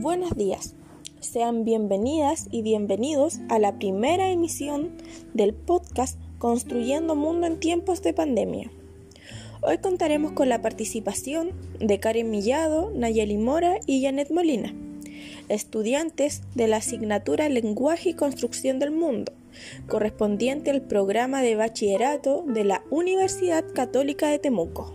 Buenos días, sean bienvenidas y bienvenidos a la primera emisión del podcast Construyendo Mundo en tiempos de pandemia. Hoy contaremos con la participación de Karen Millado, Nayeli Mora y Janet Molina, estudiantes de la asignatura Lenguaje y Construcción del Mundo, correspondiente al programa de bachillerato de la Universidad Católica de Temuco.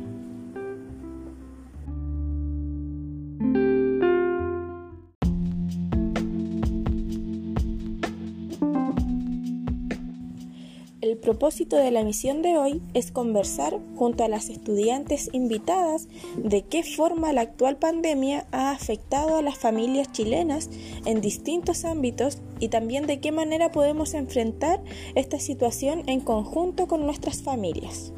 Propósito de la misión de hoy es conversar junto a las estudiantes invitadas de qué forma la actual pandemia ha afectado a las familias chilenas en distintos ámbitos y también de qué manera podemos enfrentar esta situación en conjunto con nuestras familias.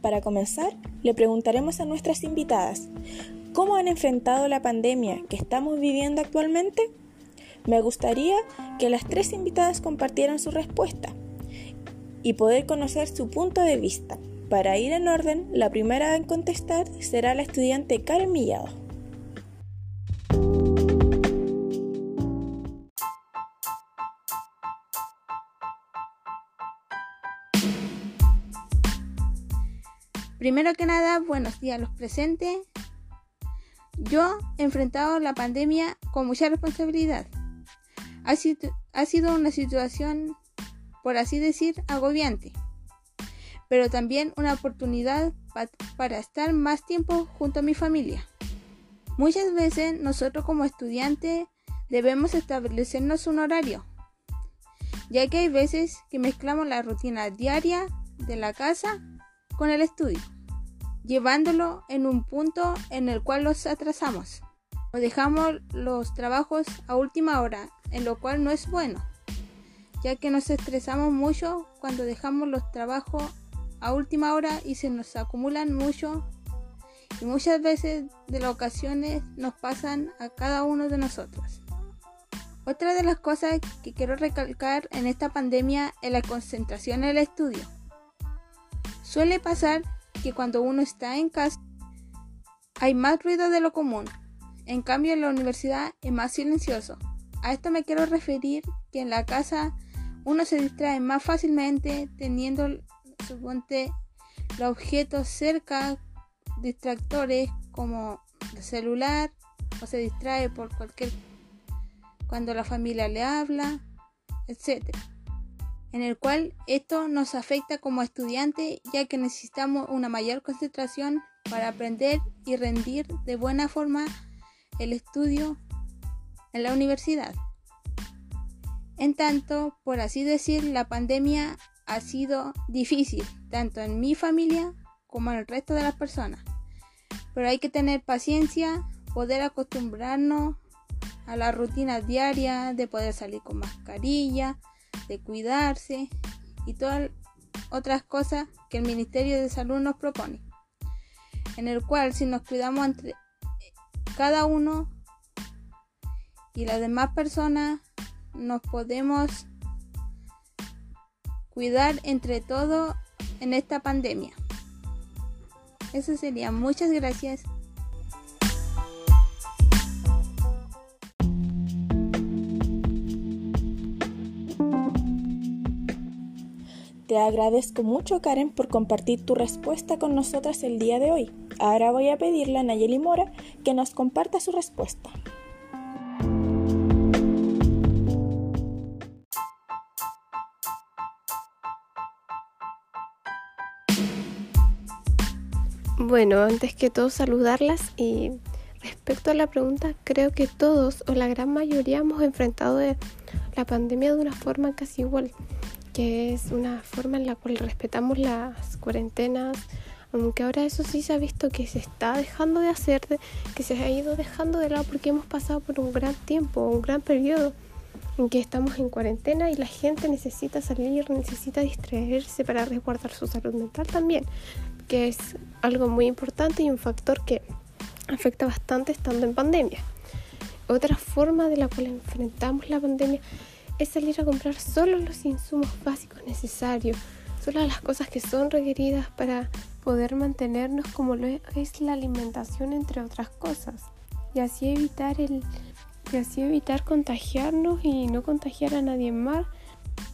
Para comenzar, le preguntaremos a nuestras invitadas, ¿cómo han enfrentado la pandemia que estamos viviendo actualmente? Me gustaría que las tres invitadas compartieran su respuesta y poder conocer su punto de vista. Para ir en orden, la primera en contestar será la estudiante Karen Millado. Primero que nada, buenos días a los presentes. Yo he enfrentado la pandemia con mucha responsabilidad. Ha sido, una situación, por así decir, agobiante, pero también una oportunidad para estar más tiempo junto a mi familia. Muchas veces nosotros como estudiantes debemos establecernos un horario, ya que hay veces que mezclamos la rutina diaria de la casa con el estudio llevándolo en un punto en el cual los atrasamos o dejamos los trabajos a última hora, en lo cual no es bueno, ya que nos estresamos mucho cuando dejamos los trabajos a última hora y se nos acumulan mucho y muchas veces de las ocasiones nos pasan a cada uno de nosotros. Otra de las cosas que quiero recalcar en esta pandemia es la concentración en el estudio. Suele pasar que cuando uno está en casa hay más ruido de lo común. En cambio en la universidad es más silencioso. A esto me quiero referir que en la casa uno se distrae más fácilmente teniendo suponte los objetos cerca, distractores como el celular o se distrae por cualquier cuando la familia le habla, etcétera en el cual esto nos afecta como estudiantes ya que necesitamos una mayor concentración para aprender y rendir de buena forma el estudio en la universidad. En tanto, por así decir, la pandemia ha sido difícil, tanto en mi familia como en el resto de las personas. Pero hay que tener paciencia, poder acostumbrarnos a la rutina diaria de poder salir con mascarilla, de cuidarse y todas otras cosas que el Ministerio de Salud nos propone, en el cual si nos cuidamos entre cada uno y las demás personas, nos podemos cuidar entre todos en esta pandemia. Eso sería. Muchas gracias. Te agradezco mucho Karen por compartir tu respuesta con nosotras el día de hoy. Ahora voy a pedirle a Nayeli Mora que nos comparta su respuesta. Bueno, antes que todo saludarlas y respecto a la pregunta, creo que todos o la gran mayoría hemos enfrentado la pandemia de una forma casi igual que es una forma en la cual respetamos las cuarentenas, aunque ahora eso sí se ha visto que se está dejando de hacer, que se ha ido dejando de lado porque hemos pasado por un gran tiempo, un gran periodo en que estamos en cuarentena y la gente necesita salir, necesita distraerse para resguardar su salud mental también, que es algo muy importante y un factor que afecta bastante estando en pandemia. Otra forma de la cual enfrentamos la pandemia es salir a comprar solo los insumos básicos necesarios, solo las cosas que son requeridas para poder mantenernos como lo es la alimentación entre otras cosas y así evitar el y así evitar contagiarnos y no contagiar a nadie más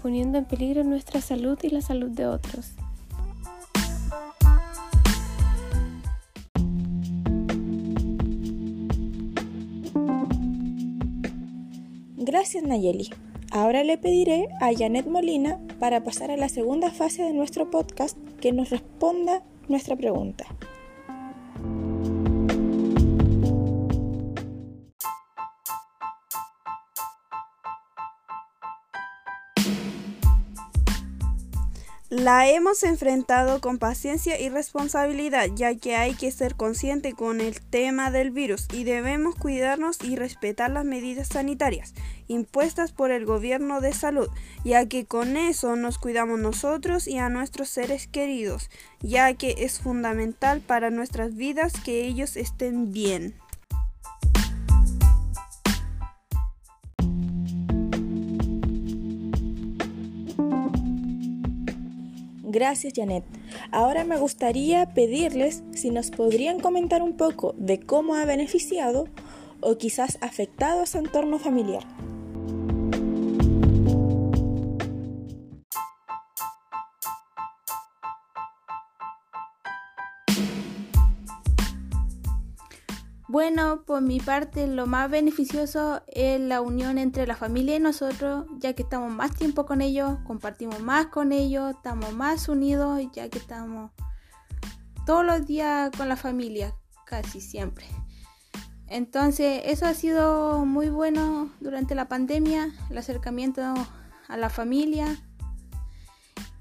poniendo en peligro nuestra salud y la salud de otros. Gracias Nayeli. Ahora le pediré a Janet Molina para pasar a la segunda fase de nuestro podcast que nos responda nuestra pregunta. La hemos enfrentado con paciencia y responsabilidad, ya que hay que ser consciente con el tema del virus y debemos cuidarnos y respetar las medidas sanitarias impuestas por el gobierno de salud, ya que con eso nos cuidamos nosotros y a nuestros seres queridos, ya que es fundamental para nuestras vidas que ellos estén bien. Gracias Janet. Ahora me gustaría pedirles si nos podrían comentar un poco de cómo ha beneficiado o quizás afectado a su entorno familiar. Bueno, por mi parte, lo más beneficioso es la unión entre la familia y nosotros, ya que estamos más tiempo con ellos, compartimos más con ellos, estamos más unidos, ya que estamos todos los días con la familia, casi siempre. Entonces, eso ha sido muy bueno durante la pandemia, el acercamiento a la familia.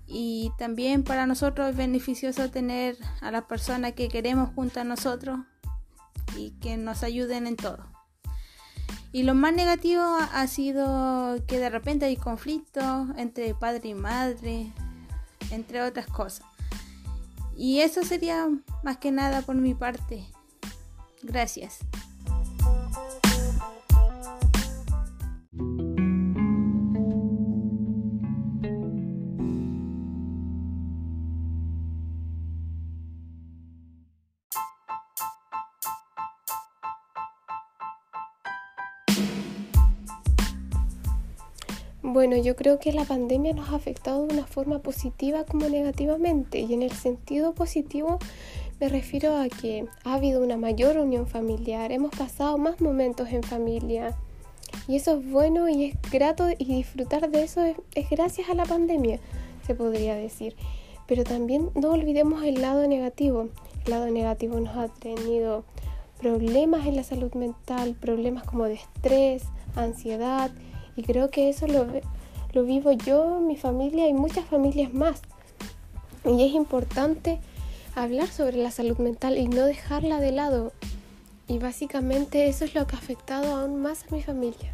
Y también para nosotros es beneficioso tener a las personas que queremos junto a nosotros y que nos ayuden en todo. Y lo más negativo ha sido que de repente hay conflictos entre padre y madre, entre otras cosas. Y eso sería más que nada por mi parte. Gracias. Bueno, yo creo que la pandemia nos ha afectado de una forma positiva como negativamente. Y en el sentido positivo me refiero a que ha habido una mayor unión familiar, hemos pasado más momentos en familia. Y eso es bueno y es grato y disfrutar de eso es, gracias a la pandemia, se podría decir. Pero también no olvidemos el lado negativo. El lado negativo nos ha tenido problemas en la salud mental, problemas como de estrés, ansiedad y creo que eso lo, lo vivo yo, mi familia y muchas familias más. Y es importante hablar sobre la salud mental y no dejarla de lado. Y básicamente eso es lo que ha afectado aún más a mi familia.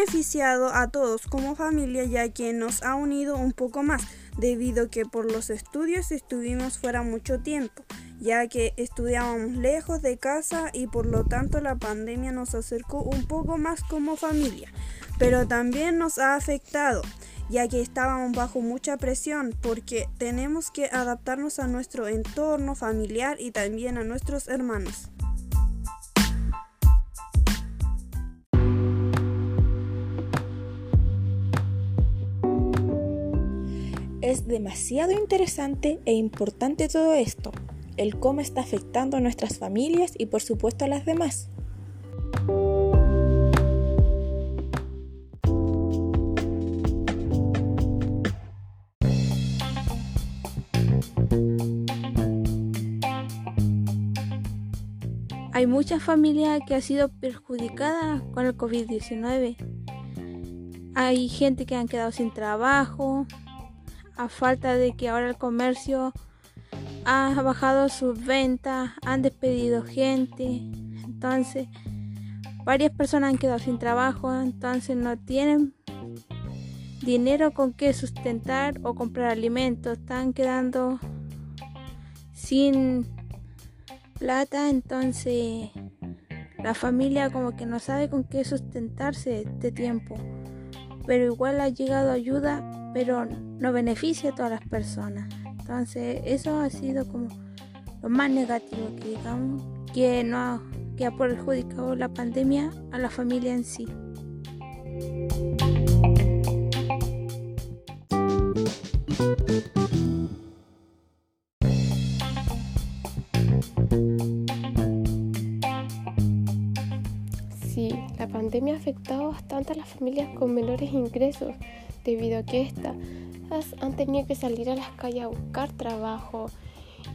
Beneficiado a todos como familia ya que nos ha unido un poco más debido que por los estudios estuvimos fuera mucho tiempo ya que estudiábamos lejos de casa y por lo tanto la pandemia nos acercó un poco más como familia pero también nos ha afectado ya que estábamos bajo mucha presión porque tenemos que adaptarnos a nuestro entorno familiar y también a nuestros hermanos. Es demasiado interesante e importante todo esto, el cómo está afectando a nuestras familias y por supuesto a las demás. Hay muchas familias que han sido perjudicadas con el COVID-19. Hay gente que han quedado sin trabajo, a falta de que ahora el comercio ha bajado sus ventas, han despedido gente, entonces varias personas han quedado sin trabajo, entonces no tienen dinero con que sustentar o comprar alimentos. Están quedando sin plata, entonces la familia como que no sabe con qué sustentarse este tiempo. Pero igual ha llegado ayuda, pero no beneficia a todas las personas. Entonces eso ha sido como lo más negativo que digamos que no que ha perjudicado la pandemia a la familia en sí. Sí, la pandemia ha afectado bastante a las familias con menores ingresos debido a que éstas han tenido que salir a las calles a buscar trabajo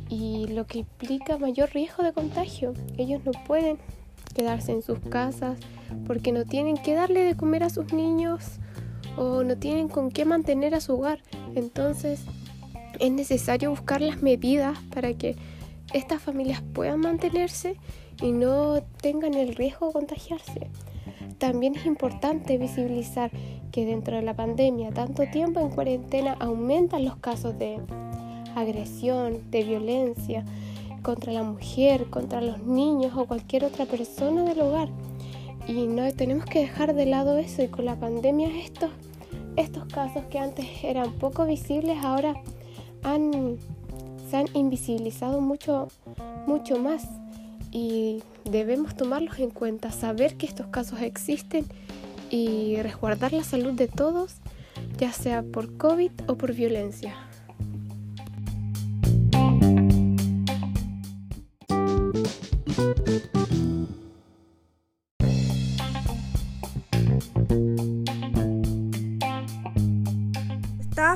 y lo que implica mayor riesgo de contagio. Ellos no pueden quedarse en sus casas porque no tienen que darle de comer a sus niños o no tienen con qué mantener a su hogar. Entonces es necesario buscar las medidas para que estas familias puedan mantenerse y no tengan el riesgo de contagiarse. También es importante visibilizar que dentro de la pandemia, tanto tiempo en cuarentena, aumentan los casos de agresión, de violencia contra la mujer, contra los niños o cualquier otra persona del hogar. Y no tenemos que dejar de lado eso y con la pandemia estos, estos casos que antes eran poco visibles ahora han, se han invisibilizado mucho, mucho más y debemos tomarlos en cuenta, saber que estos casos existen y resguardar la salud de todos, ya sea por COVID o por violencia.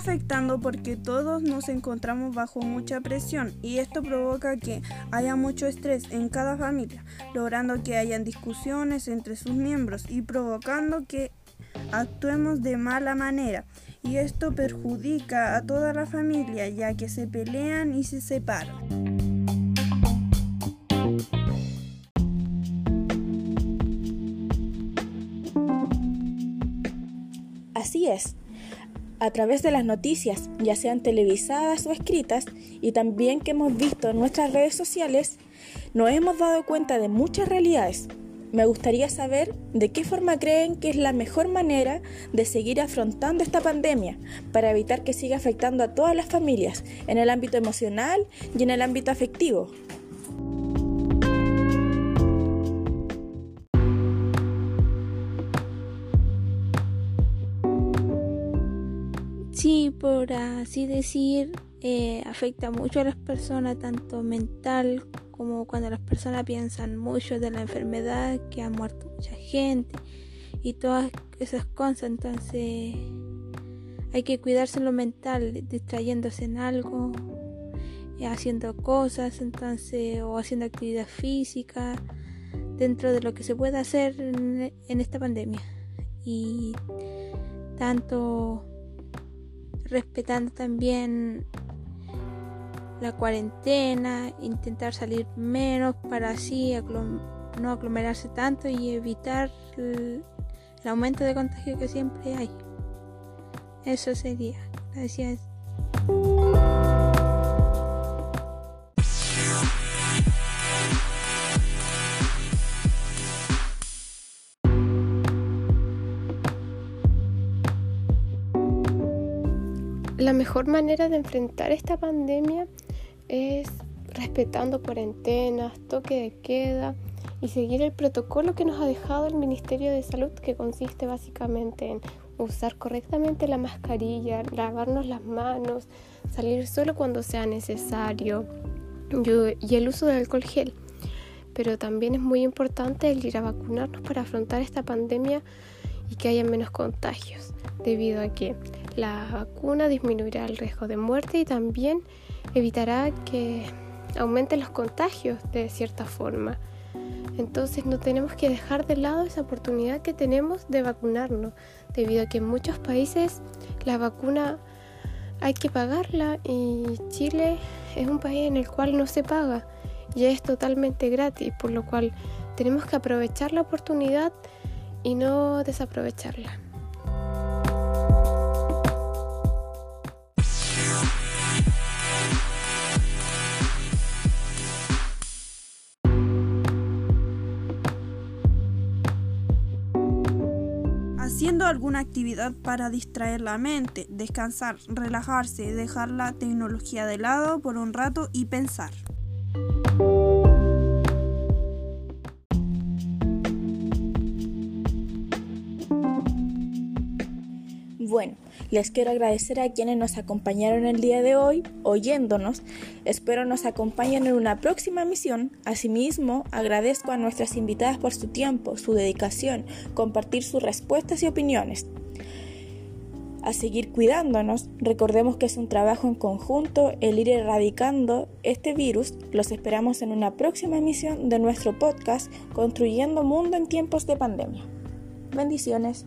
Afectando porque todos nos encontramos bajo mucha presión y esto provoca que haya mucho estrés en cada familia, logrando que hayan discusiones entre sus miembros y provocando que actuemos de mala manera. Y esto perjudica a toda la familia ya que se pelean y se separan. Así es, a través de las noticias, ya sean televisadas o escritas, y también que hemos visto en nuestras redes sociales, nos hemos dado cuenta de muchas realidades. Me gustaría saber de qué forma creen que es la mejor manera de seguir afrontando esta pandemia para evitar que siga afectando a todas las familias en el ámbito emocional y en el ámbito afectivo. Sí, por así decir, eh, afecta mucho a las personas, tanto mental como cuando las personas piensan mucho de la enfermedad, que ha muerto mucha gente y todas esas cosas. Entonces hay que cuidarse lo mental, distrayéndose en algo, eh, haciendo cosas, entonces, o haciendo actividad física dentro de lo que se puede hacer en esta pandemia. Y tanto respetando también la cuarentena, intentar salir menos para así no aglomerarse tanto y evitar el, aumento de contagio que siempre hay. Eso sería. Gracias. Mejor manera de enfrentar esta pandemia es respetando cuarentenas, toque de queda y seguir el protocolo que nos ha dejado el Ministerio de Salud, que consiste básicamente en usar correctamente la mascarilla, lavarnos las manos, salir solo cuando sea necesario y el uso de alcohol gel. Pero también es muy importante el ir a vacunarnos para afrontar esta pandemia y que haya menos contagios, debido a que la vacuna disminuirá el riesgo de muerte y también evitará que aumenten los contagios de cierta forma. Entonces no tenemos que dejar de lado esa oportunidad que tenemos de vacunarnos, debido a que en muchos países la vacuna hay que pagarla y Chile es un país en el cual no se paga y es totalmente gratis, por lo cual tenemos que aprovechar la oportunidad y no desaprovecharla. Haciendo alguna actividad para distraer la mente, descansar, relajarse, dejar la tecnología de lado por un rato y pensar. Bueno, les quiero agradecer a quienes nos acompañaron el día de hoy, oyéndonos. Espero nos acompañen en una próxima misión. Asimismo, agradezco a nuestras invitadas por su tiempo, su dedicación, compartir sus respuestas y opiniones. A seguir cuidándonos, recordemos que es un trabajo en conjunto el ir erradicando este virus. Los esperamos en una próxima emisión de nuestro podcast Construyendo Mundo en tiempos de pandemia. Bendiciones.